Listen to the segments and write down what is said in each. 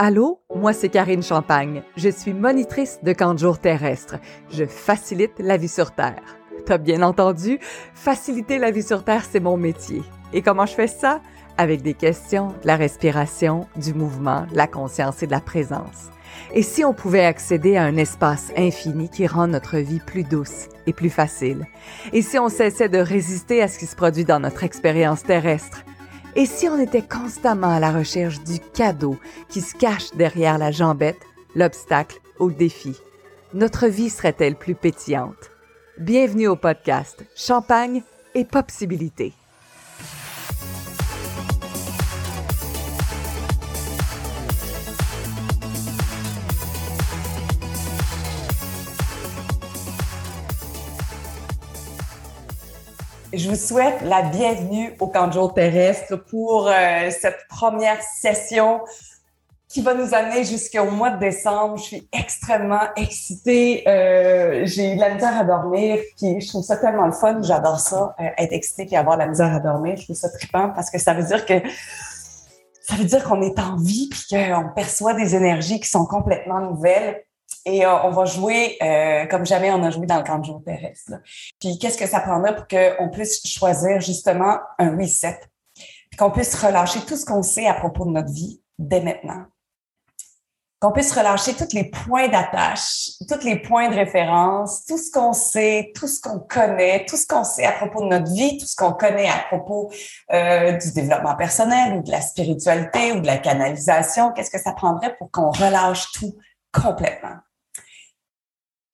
Allô, moi c'est Karine Champagne. Je suis monitrice de camp de jour terrestre. Je facilite la vie sur Terre. T'as bien entendu, faciliter la vie sur Terre, c'est mon métier. Et comment je fais ça? Avec des questions, de la respiration, du mouvement, de la conscience et de la présence. Et si on pouvait accéder à un espace infini qui rend notre vie plus douce et plus facile? Et si on cessait de résister à ce qui se produit dans notre expérience terrestre? Et si on était constamment à la recherche du cadeau qui se cache derrière la jambette, l'obstacle le défi, notre vie serait-elle plus pétillante? Bienvenue au podcast Champagne et Possibilité. Je vous souhaite la bienvenue au camp terrestre pour euh, cette première session qui va nous amener jusqu'au mois de décembre. Je suis extrêmement excitée. Euh, j'ai eu de la misère à dormir, puis je trouve ça tellement le fun. J'adore ça, euh, être excitée et avoir de la misère à dormir. Je trouve ça trippant parce que ça veut dire que ça veut dire qu'on est en vie puis qu'on perçoit des énergies qui sont complètement nouvelles. Et on va jouer euh, comme jamais on a joué dans le camp de jour terrestre. Puis qu'est-ce que ça prendrait pour qu'on puisse choisir justement un reset, puis qu'on puisse relâcher tout ce qu'on sait à propos de notre vie dès maintenant. Qu'on puisse relâcher tous les points d'attache, tous les points de référence, tout ce qu'on sait, tout ce qu'on connaît, tout ce qu'on sait à propos de notre vie, tout ce qu'on connaît à propos euh, du développement personnel ou de la spiritualité ou de la canalisation. Qu'est-ce que ça prendrait pour qu'on relâche tout complètement?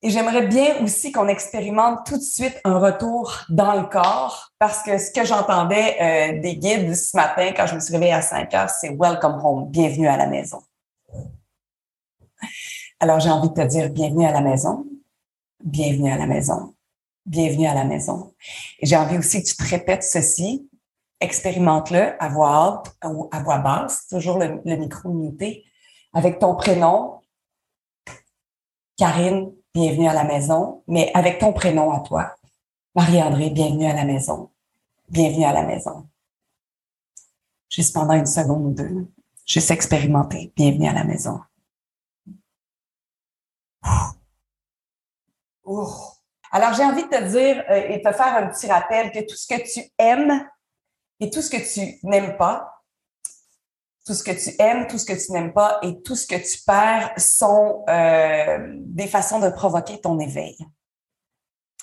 Et j'aimerais bien aussi qu'on expérimente tout de suite un retour dans le corps parce que ce que j'entendais euh, des guides ce matin quand je me suis réveillée à 5 heures, c'est Welcome home, bienvenue à la maison. Alors j'ai envie de te dire bienvenue à la maison, bienvenue à la maison, bienvenue à la maison. Et j'ai envie aussi que tu te répètes ceci, expérimente-le à voix haute ou à voix basse, toujours le, le micro muté, avec ton prénom, Karine bienvenue à la maison, mais avec ton prénom à toi. Marie-André, bienvenue à la maison. Bienvenue à la maison. Juste pendant une seconde ou deux, juste expérimenter. Bienvenue à la maison. Alors, j'ai envie de te dire euh, et te faire un petit rappel que tout ce que tu aimes et tout ce que tu n'aimes pas, tout ce que tu aimes, tout ce que tu n'aimes pas et tout ce que tu perds sont euh, des façons de provoquer ton éveil.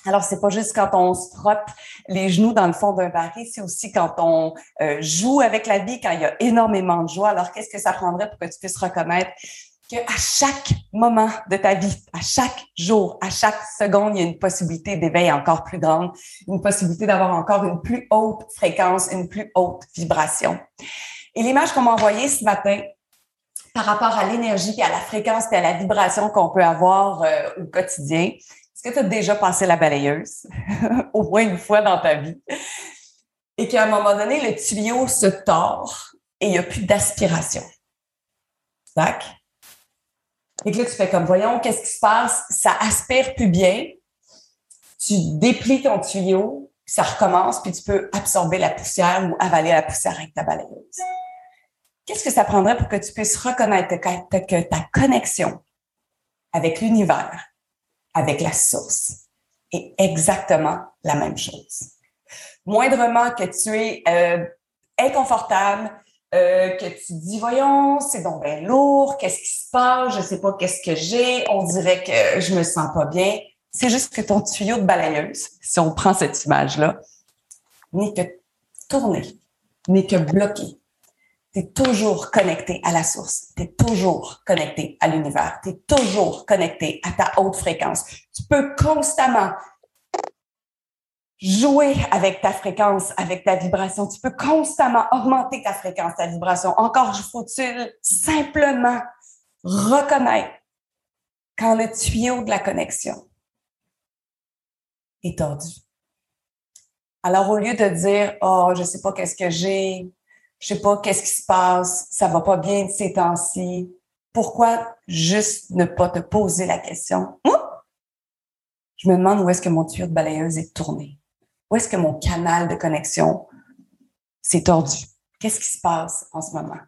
Alors, c'est pas juste quand on se frotte les genoux dans le fond d'un baril, c'est aussi quand on euh, joue avec la vie, quand il y a énormément de joie. Alors, qu'est-ce que ça prendrait pour que tu puisses reconnaître que à chaque moment de ta vie, à chaque jour, à chaque seconde, il y a une possibilité d'éveil encore plus grande, une possibilité d'avoir encore une plus haute fréquence, une plus haute vibration? Et l'image qu'on m'a envoyée ce matin par rapport à l'énergie, à la fréquence et à la vibration qu'on peut avoir euh, au quotidien, est-ce que tu as déjà passé la balayeuse? Au moins une fois dans ta vie et qu'à un moment donné, le tuyau se tord et il n'y a plus d'aspiration? Tac. Et que là, tu fais comme, voyons, qu'est-ce qui se passe? Ça aspire plus bien. Tu déplies ton tuyau, ça recommence, puis tu peux absorber la poussière ou avaler la poussière avec ta balayeuse. Qu'est-ce que ça prendrait pour que tu puisses reconnaître que ta connexion avec l'univers, avec la source, est exactement la même chose? Moindrement que tu es euh, inconfortable, euh, que tu dis voyons, c'est donc bien lourd, qu'est-ce qui se passe, je sais pas qu'est-ce que j'ai, on dirait que je me sens pas bien. C'est juste que ton tuyau de balayeuse, si on prend cette image-là, n'est que tourné, n'est que bloqué, tu es toujours connecté à la source, tu es toujours connecté à l'univers, tu es toujours connecté à ta haute fréquence. Tu peux constamment jouer avec ta fréquence, avec ta vibration. Tu peux constamment augmenter ta fréquence, ta vibration. Encore faut-il simplement reconnaître quand le tuyau de la connexion est tordu. Alors, au lieu de dire, oh, je sais pas qu'est-ce que j'ai, je sais pas qu'est-ce qui se passe, ça va pas bien ces temps-ci. Pourquoi juste ne pas te poser la question? Je me demande où est-ce que mon tuyau de balayeuse est tourné. Où est-ce que mon canal de connexion s'est tordu? Qu'est-ce qui se passe en ce moment?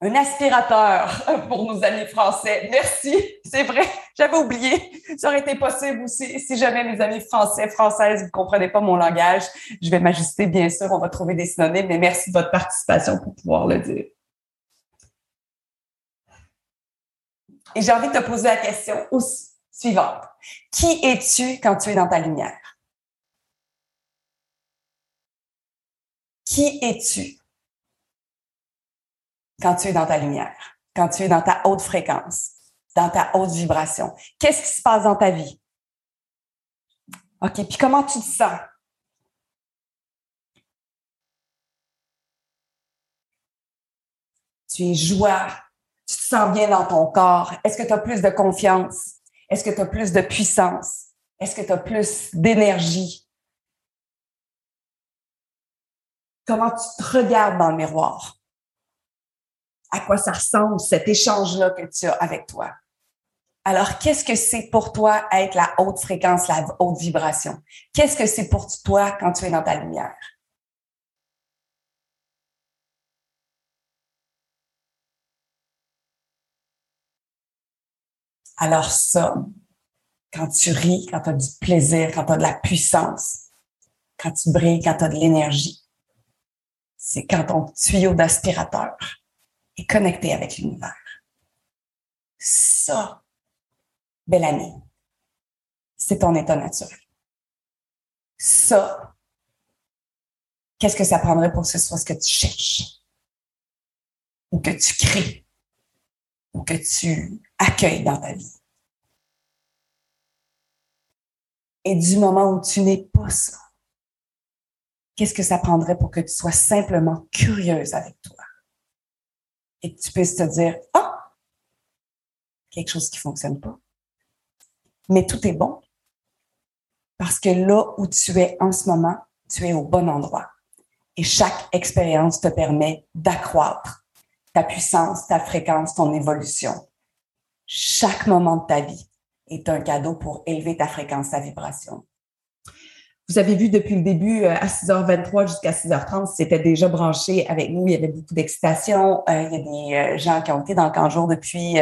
Un aspirateur pour nos amis français. Merci, c'est vrai, j'avais oublié. Ça aurait été possible aussi si jamais mes amis français, françaises, vous comprenez pas mon langage. Je vais m'ajuster, bien sûr, on va trouver des synonymes, mais merci de votre participation pour pouvoir le dire. Et j'ai envie de te poser la question suivante. Qui es-tu quand tu es dans ta lumière? Qui es-tu? Quand tu es dans ta lumière, quand tu es dans ta haute fréquence, dans ta haute vibration? Qu'est-ce qui se passe dans ta vie? OK, puis comment tu te sens? Tu es joie, tu te sens bien dans ton corps. Est-ce que tu as plus de confiance? Est-ce que tu as plus de puissance? Est-ce que tu as plus d'énergie? Comment tu te regardes dans le miroir? À quoi ça ressemble cet échange-là que tu as avec toi. Alors, qu'est-ce que c'est pour toi être la haute fréquence, la haute vibration? Qu'est-ce que c'est pour toi quand tu es dans ta lumière? Alors ça, quand tu ris, quand tu as du plaisir, quand tu as de la puissance, quand tu brilles, quand tu as de l'énergie, c'est quand ton tuyau d'aspirateur connecté avec l'univers. Ça, belle amie, c'est ton état naturel. Ça, qu'est-ce que ça prendrait pour que ce soit ce que tu cherches? Ou que tu crées? Ou que tu accueilles dans ta vie? Et du moment où tu n'es pas ça, qu'est-ce que ça prendrait pour que tu sois simplement curieuse avec toi? Et que tu puisses te dire, ah, quelque chose qui fonctionne pas. Mais tout est bon. Parce que là où tu es en ce moment, tu es au bon endroit. Et chaque expérience te permet d'accroître ta puissance, ta fréquence, ton évolution. Chaque moment de ta vie est un cadeau pour élever ta fréquence, ta vibration. Vous avez vu depuis le début, euh, à 6h23 jusqu'à 6h30, c'était déjà branché avec nous. Il y avait beaucoup d'excitation. Euh, il y a des euh, gens qui ont été dans le camp jour depuis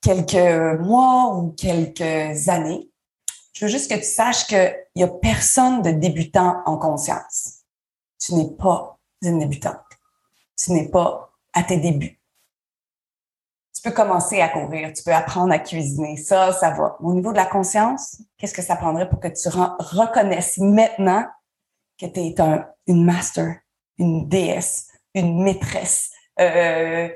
quelques mois ou quelques années. Je veux juste que tu saches qu'il n'y a personne de débutant en conscience. Tu n'es pas une débutante. Tu n'es pas à tes débuts peux commencer à courir, tu peux apprendre à cuisiner, ça, ça va. Au niveau de la conscience, qu'est-ce que ça prendrait pour que tu reconnaisses maintenant que tu es un, une master, une déesse, une maîtresse? Euh,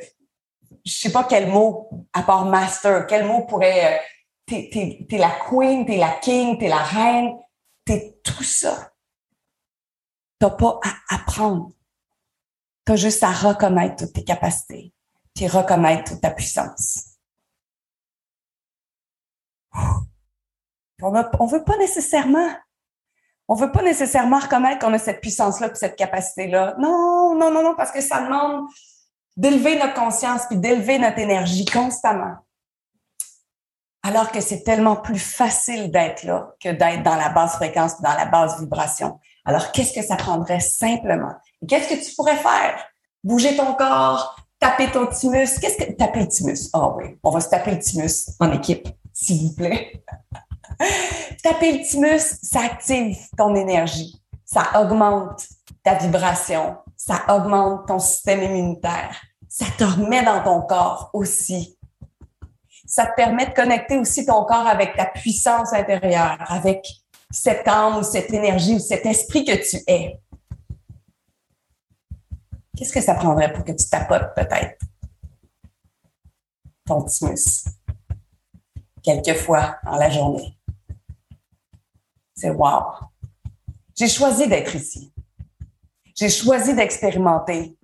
je sais pas quel mot, à part master, quel mot pourrait... Euh, t'es la queen, t'es la king, t'es la reine, t'es tout ça. T'as pas à apprendre. T'as juste à reconnaître toutes tes capacités puis reconnaître toute ta puissance. On ne veut pas nécessairement, on veut pas nécessairement reconnaître qu'on a cette puissance-là puis cette capacité-là. Non, non, non, non, parce que ça demande d'élever notre conscience puis d'élever notre énergie constamment. Alors que c'est tellement plus facile d'être là que d'être dans la basse fréquence, dans la basse vibration. Alors, qu'est-ce que ça prendrait simplement? Qu'est-ce que tu pourrais faire? Bouger ton corps, taper ton thymus. Qu'est-ce que taper le thymus? Ah oui, on va se taper le thymus en équipe, s'il vous plaît. taper le thymus, ça active ton énergie, ça augmente ta vibration, ça augmente ton système immunitaire, ça te remet dans ton corps aussi. Ça te permet de connecter aussi ton corps avec ta puissance intérieure, avec cette âme ou cette énergie ou cet esprit que tu es. Qu'est-ce que ça prendrait pour que tu tapotes peut-être? Ton thymus quelques fois dans la journée? C'est wow. J'ai choisi d'être ici. J'ai choisi d'expérimenter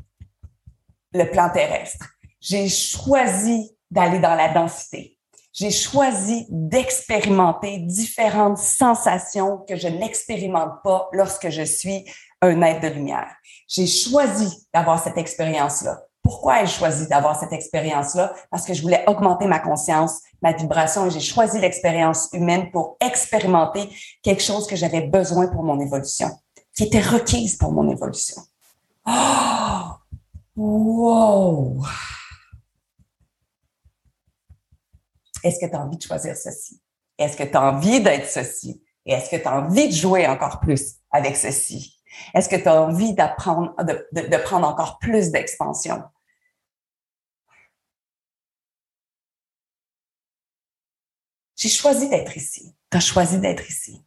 le plan terrestre. J'ai choisi d'aller dans la densité. J'ai choisi d'expérimenter différentes sensations que je n'expérimente pas lorsque je suis un être de lumière. J'ai choisi d'avoir cette expérience-là. Pourquoi ai-je choisi d'avoir cette expérience-là? Parce que je voulais augmenter ma conscience, ma vibration, et j'ai choisi l'expérience humaine pour expérimenter quelque chose que j'avais besoin pour mon évolution, qui était requise pour mon évolution. Oh! Wow! Est-ce que tu as envie de choisir ceci? Est-ce que tu as envie d'être ceci? Et est-ce que tu as envie de jouer encore plus avec ceci? Est-ce que tu as envie d'apprendre, de, prendre encore plus d'expansion? J'ai choisi d'être ici. Tu as choisi d'être ici.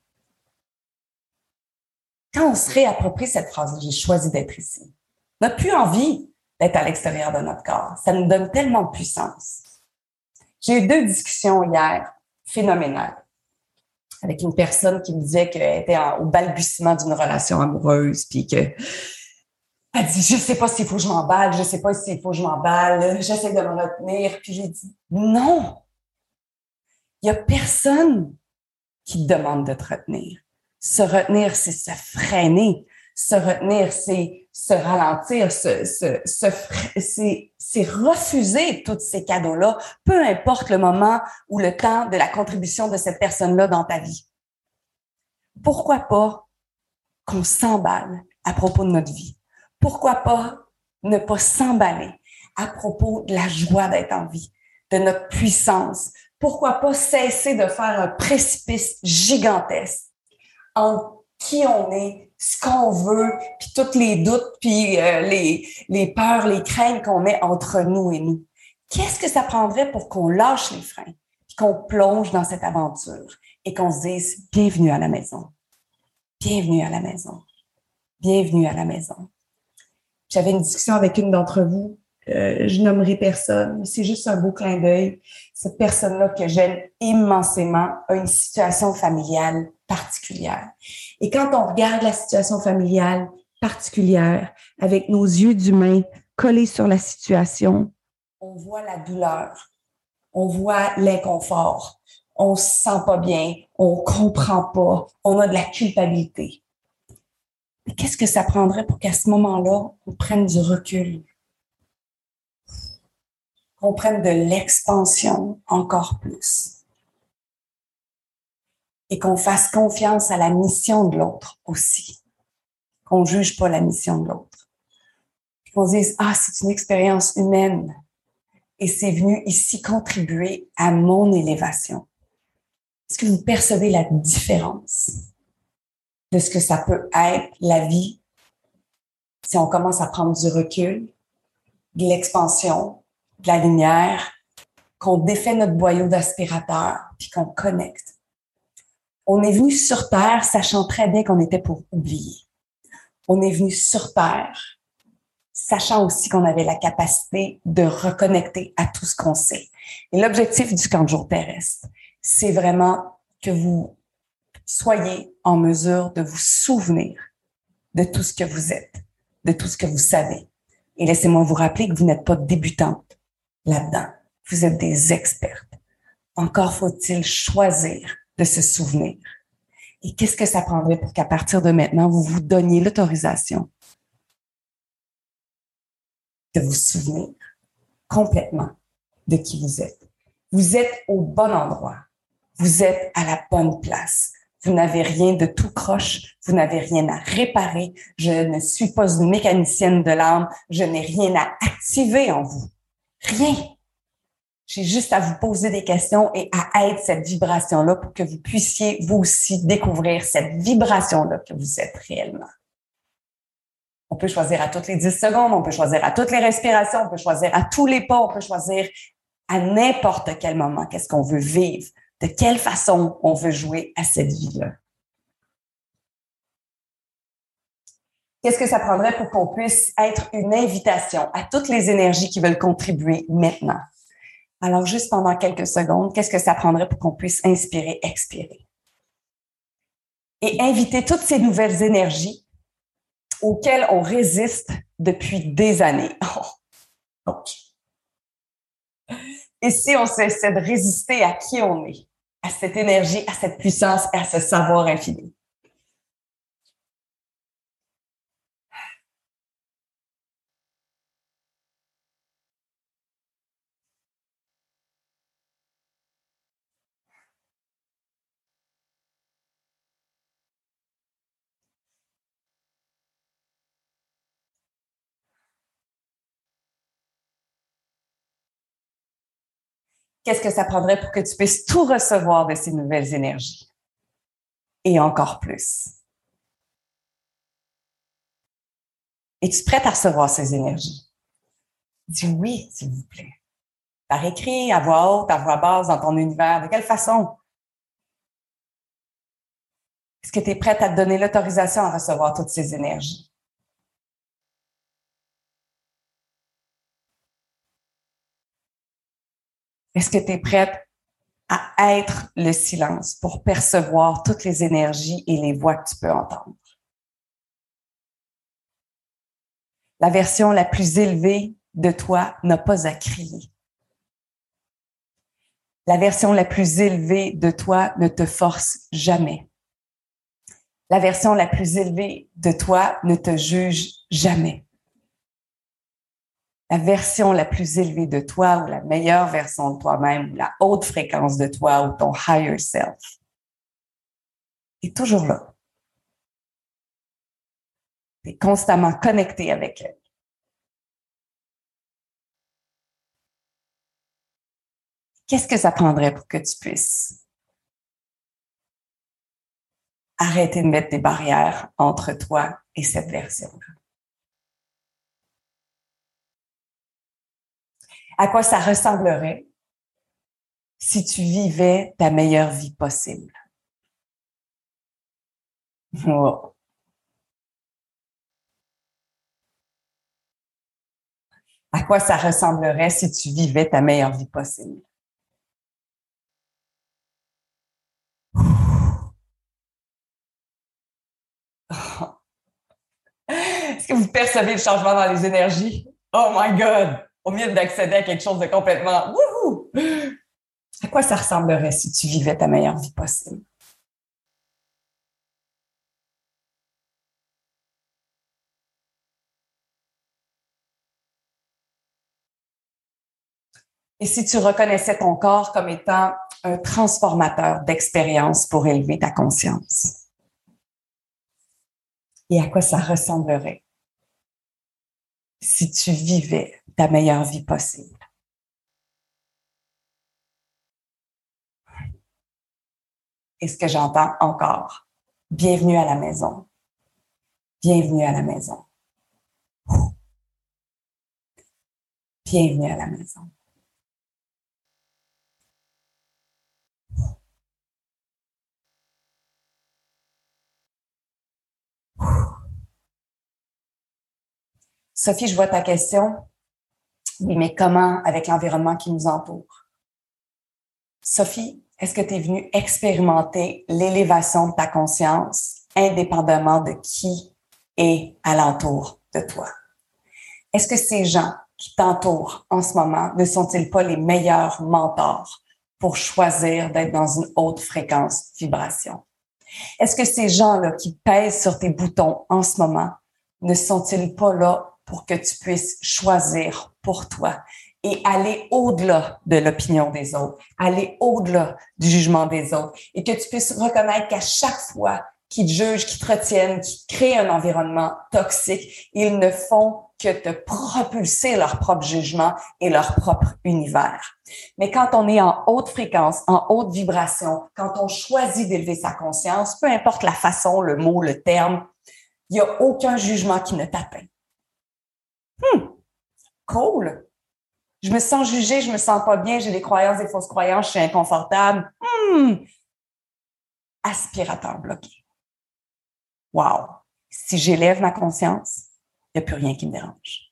Quand on se réapproprie cette phrase, j'ai choisi d'être ici, on n'a plus envie d'être à l'extérieur de notre corps. Ça nous donne tellement de puissance. J'ai eu deux discussions hier phénoménales avec une personne qui me disait qu'elle était au balbutiement d'une relation amoureuse, puis que elle dit je sais pas s'il faut que je m'emballe, je sais pas s'il faut que je m'emballe, j'essaie de me retenir, puis j'ai dit non. Il y a personne qui demande de te retenir. Se retenir, c'est se freiner. Se retenir, c'est se ralentir, se, se, se c'est refuser tous ces cadeaux-là, peu importe le moment ou le temps de la contribution de cette personne-là dans ta vie. Pourquoi pas qu'on s'emballe à propos de notre vie? Pourquoi pas ne pas s'emballer à propos de la joie d'être en vie, de notre puissance? Pourquoi pas cesser de faire un précipice gigantesque en qui on est, ce qu'on veut, puis tous les doutes, puis euh, les, les peurs, les craintes qu'on met entre nous et nous. Qu'est-ce que ça prendrait pour qu'on lâche les freins, puis qu'on plonge dans cette aventure et qu'on se dise bienvenue à la maison, bienvenue à la maison, bienvenue à la maison. J'avais une discussion avec une d'entre vous. Euh, je nommerai personne, c'est juste un beau clin d'œil. Cette personne-là que j'aime immensément a une situation familiale particulière. Et quand on regarde la situation familiale particulière avec nos yeux d'humain collés sur la situation, on voit la douleur, on voit l'inconfort, on se sent pas bien, on comprend pas, on a de la culpabilité. Qu'est-ce que ça prendrait pour qu'à ce moment-là, on prenne du recul, qu'on prenne de l'expansion encore plus? Et qu'on fasse confiance à la mission de l'autre aussi. Qu'on juge pas la mission de l'autre. Qu'on se dise, ah, c'est une expérience humaine et c'est venu ici contribuer à mon élévation. Est-ce que vous percevez la différence de ce que ça peut être la vie si on commence à prendre du recul, de l'expansion, de la lumière, qu'on défait notre boyau d'aspirateur puis qu'on connecte? On est venu sur Terre sachant très bien qu'on était pour oublier. On est venu sur Terre sachant aussi qu'on avait la capacité de reconnecter à tout ce qu'on sait. Et l'objectif du camp de jour terrestre, c'est vraiment que vous soyez en mesure de vous souvenir de tout ce que vous êtes, de tout ce que vous savez. Et laissez-moi vous rappeler que vous n'êtes pas débutante là-dedans. Vous êtes des expertes. Encore faut-il choisir de se souvenir. Et qu'est-ce que ça prendrait pour qu'à partir de maintenant, vous vous donniez l'autorisation de vous souvenir complètement de qui vous êtes? Vous êtes au bon endroit. Vous êtes à la bonne place. Vous n'avez rien de tout croche. Vous n'avez rien à réparer. Je ne suis pas une mécanicienne de l'âme. Je n'ai rien à activer en vous. Rien. J'ai juste à vous poser des questions et à être cette vibration-là pour que vous puissiez vous aussi découvrir cette vibration-là que vous êtes réellement. On peut choisir à toutes les 10 secondes, on peut choisir à toutes les respirations, on peut choisir à tous les pas, on peut choisir à n'importe quel moment qu'est-ce qu'on veut vivre, de quelle façon on veut jouer à cette vie-là. Qu'est-ce que ça prendrait pour qu'on puisse être une invitation à toutes les énergies qui veulent contribuer maintenant? Alors, juste pendant quelques secondes, qu'est-ce que ça prendrait pour qu'on puisse inspirer, expirer? Et inviter toutes ces nouvelles énergies auxquelles on résiste depuis des années. Donc, et si on cessait de résister à qui on est, à cette énergie, à cette puissance, à ce savoir infini? Qu'est-ce que ça prendrait pour que tu puisses tout recevoir de ces nouvelles énergies? Et encore plus. Es-tu prête à recevoir ces énergies? Dis oui, s'il vous plaît. Par écrit, à voix haute, à voix basse, dans ton univers. De quelle façon? Est-ce que tu es prête à te donner l'autorisation à recevoir toutes ces énergies? Est-ce que tu es prête à être le silence pour percevoir toutes les énergies et les voix que tu peux entendre? La version la plus élevée de toi n'a pas à crier. La version la plus élevée de toi ne te force jamais. La version la plus élevée de toi ne te juge jamais. La version la plus élevée de toi ou la meilleure version de toi-même ou la haute fréquence de toi ou ton higher self est toujours là. Tu constamment connecté avec elle. Qu'est-ce que ça prendrait pour que tu puisses arrêter de mettre des barrières entre toi et cette version-là? À quoi ça ressemblerait si tu vivais ta meilleure vie possible? À quoi ça ressemblerait si tu vivais ta meilleure vie possible? Est-ce que vous percevez le changement dans les énergies? Oh my God! Au mieux d'accéder à quelque chose de complètement wouhou! À quoi ça ressemblerait si tu vivais ta meilleure vie possible? Et si tu reconnaissais ton corps comme étant un transformateur d'expérience pour élever ta conscience? et à quoi ça ressemblerait? Si tu vivais ta meilleure vie possible? Et ce que j'entends encore, bienvenue à la maison. Bienvenue à la maison. Bienvenue à la maison. Sophie, je vois ta question. Oui, mais comment avec l'environnement qui nous entoure? Sophie, est-ce que tu es venue expérimenter l'élévation de ta conscience indépendamment de qui est alentour de toi? Est-ce que ces gens qui t'entourent en ce moment ne sont-ils pas les meilleurs mentors pour choisir d'être dans une haute fréquence vibration? Est-ce que ces gens-là qui pèsent sur tes boutons en ce moment ne sont-ils pas là pour que tu puisses choisir pour toi et aller au-delà de l'opinion des autres, aller au-delà du jugement des autres et que tu puisses reconnaître qu'à chaque fois qu'ils te jugent, qu'ils te retiennent, qu'ils créent un environnement toxique, ils ne font que te propulser leur propre jugement et leur propre univers. Mais quand on est en haute fréquence, en haute vibration, quand on choisit d'élever sa conscience, peu importe la façon, le mot, le terme, il n'y a aucun jugement qui ne t'atteint. Hmm, cool. Je me sens jugée, je me sens pas bien, j'ai des croyances, des fausses croyances, je suis inconfortable. Hmm. Aspirateur bloqué. Wow. Si j'élève ma conscience, il n'y a plus rien qui me dérange.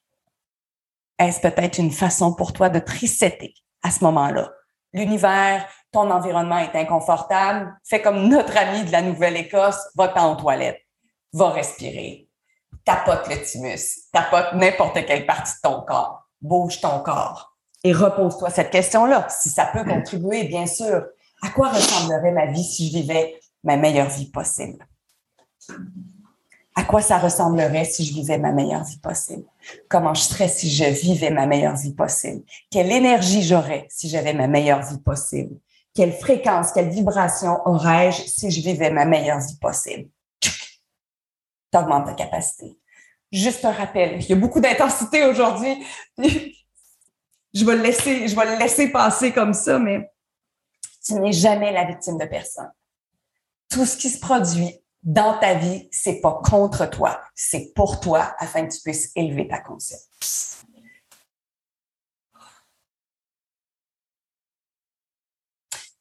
Est-ce peut-être une façon pour toi de tricetter à ce moment-là? L'univers, ton environnement est inconfortable. Fais comme notre ami de la Nouvelle-Écosse, va en toilette, va respirer, tapote le thymus, tapote n'importe quelle partie de ton corps, bouge ton corps et repose-toi cette question-là. Si ça peut contribuer, bien sûr, à quoi ressemblerait ma vie si je vivais ma meilleure vie possible? À quoi ça ressemblerait si je vivais ma meilleure vie possible? Comment je serais si je vivais ma meilleure vie possible? Quelle énergie j'aurais si j'avais ma meilleure vie possible? Quelle fréquence, quelle vibration aurais-je si je vivais ma meilleure vie possible? Augmente ta capacité. Juste un rappel, il y a beaucoup d'intensité aujourd'hui. je vais le laisser, je vais le laisser passer comme ça, mais tu n'es jamais la victime de personne. Tout ce qui se produit dans ta vie, c'est pas contre toi, c'est pour toi afin que tu puisses élever ta conscience.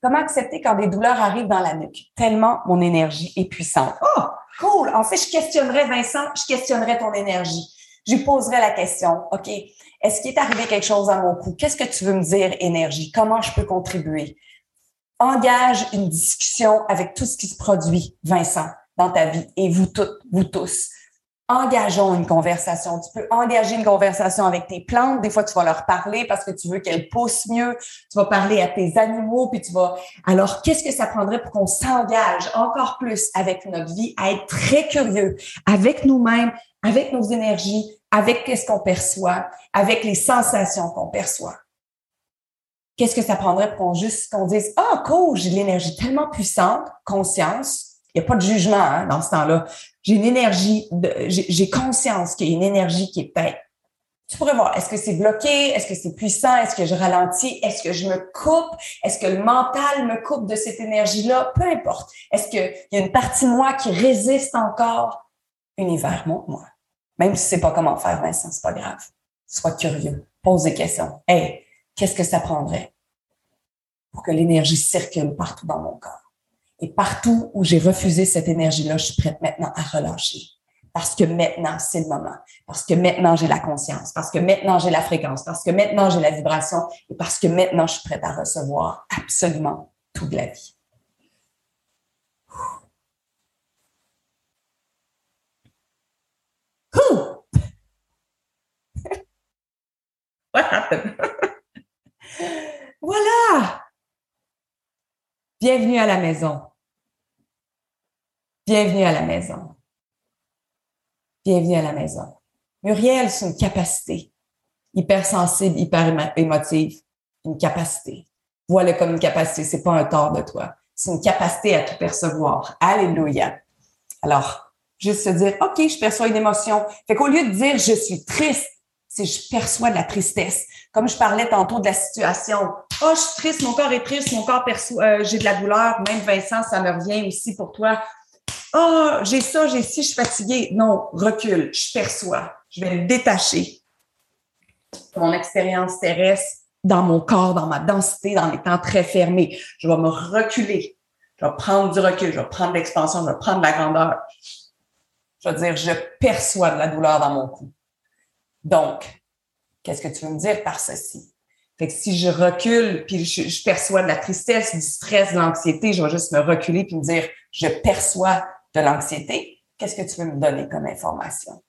Comment accepter quand des douleurs arrivent dans la nuque? Tellement mon énergie est puissante. Oh, cool! En fait, je questionnerais Vincent, je questionnerais ton énergie. Je lui poserais la question, OK, est-ce qu'il est arrivé quelque chose à mon cou? Qu'est-ce que tu veux me dire, énergie? Comment je peux contribuer? Engage une discussion avec tout ce qui se produit, Vincent, dans ta vie et vous toutes, vous tous engageons une conversation. Tu peux engager une conversation avec tes plantes. Des fois, tu vas leur parler parce que tu veux qu'elles poussent mieux. Tu vas parler à tes animaux, puis tu vas. Alors, qu'est-ce que ça prendrait pour qu'on s'engage encore plus avec notre vie, à être très curieux avec nous-mêmes, avec nos énergies, avec qu'est-ce qu'on perçoit, avec les sensations qu'on perçoit? Qu'est-ce que ça prendrait pour qu'on juste qu'on dise ah oh, cool j'ai l'énergie tellement puissante conscience il n'y a pas de jugement hein, dans ce temps-là. J'ai une énergie, j'ai conscience qu'il y a une énergie qui est peut Tu pourrais voir, est-ce que c'est bloqué? Est-ce que c'est puissant? Est-ce que je ralentis? Est-ce que je me coupe? Est-ce que le mental me coupe de cette énergie-là? Peu importe. Est-ce qu'il y a une partie de moi qui résiste encore? Univers, montre-moi. Même si tu sais pas comment faire, Vincent, c'est pas grave. Sois curieux. Pose des questions. Hey, qu'est-ce que ça prendrait pour que l'énergie circule partout dans mon corps? Et partout où j'ai refusé cette énergie-là, je suis prête maintenant à relâcher. Parce que maintenant, c'est le moment. Parce que maintenant, j'ai la conscience. Parce que maintenant, j'ai la fréquence. Parce que maintenant, j'ai la vibration. Et parce que maintenant, je suis prête à recevoir absolument toute la vie. What happened? voilà! Bienvenue à la maison. Bienvenue à la maison. Bienvenue à la maison. Muriel, c'est une capacité. Hypersensible, hyper émotive. Une capacité. Vois-le comme une capacité. C'est pas un tort de toi. C'est une capacité à tout percevoir. Alléluia. Alors, juste se dire, OK, je perçois une émotion. Fait qu'au lieu de dire je suis triste, c'est je perçois de la tristesse. Comme je parlais tantôt de la situation. Oh, je suis triste, mon corps est triste, mon corps perçoit, euh, j'ai de la douleur. Même Vincent, ça me revient aussi pour toi. Oh, j'ai ça, j'ai ci, je suis fatiguée. Non, recule, je perçois. Je vais le détacher. Mon expérience terrestre dans mon corps, dans ma densité, dans les temps très fermés. Je vais me reculer. Je vais prendre du recul, je vais prendre l'expansion, je vais prendre la grandeur. Je vais dire, je perçois de la douleur dans mon cou. Donc, qu'est-ce que tu veux me dire par ceci? Fait que si je recule, puis je, perçois de la tristesse, du stress, de l'anxiété, je vais juste me reculer puis me dire, je perçois de l'anxiété. Qu'est-ce que tu veux me donner comme information?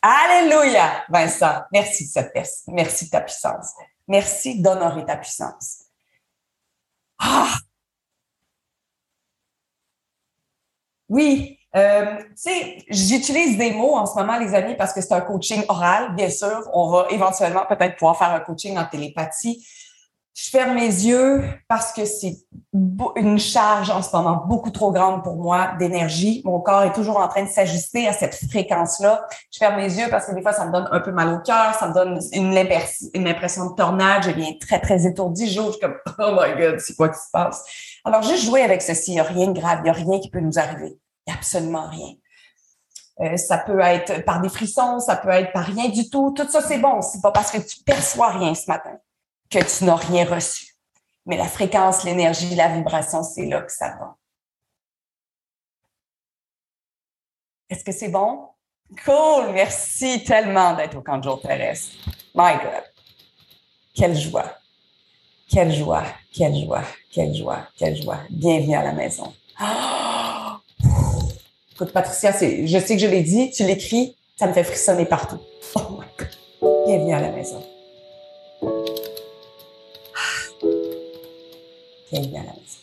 Alléluia, Vincent. Merci de cette Merci de ta puissance. Merci d'honorer ta puissance. Ah! Oui, euh, tu sais, j'utilise des mots en ce moment, les amis, parce que c'est un coaching oral, bien sûr. On va éventuellement peut-être pouvoir faire un coaching en télépathie. Je ferme mes yeux parce que c'est une charge en ce moment beaucoup trop grande pour moi d'énergie. Mon corps est toujours en train de s'ajuster à cette fréquence-là. Je ferme mes yeux parce que des fois, ça me donne un peu mal au cœur, ça me donne une, impression de tornade. Je viens très, très étourdie. Je suis comme, oh my God, c'est quoi qui se passe? Alors, juste jouer avec ceci. Il n'y a rien de grave. Il n'y a rien qui peut nous arriver. Absolument rien. Euh, ça peut être par des frissons, ça peut être par rien du tout. Tout ça, c'est bon. C'est pas parce que tu perçois rien ce matin que tu n'as rien reçu. Mais la fréquence, l'énergie, la vibration, c'est là que ça va. Est-ce que c'est bon? Cool! Merci tellement d'être au camp de jour terrestre. My God! Quelle joie! Quelle joie! Quelle joie! Quelle joie! Quelle joie! Bienvenue à la maison. Patricia, je sais que je l'ai dit, tu l'écris, ça me fait frissonner partout. Oh my God! Bienvenue à la maison. Quelle balance.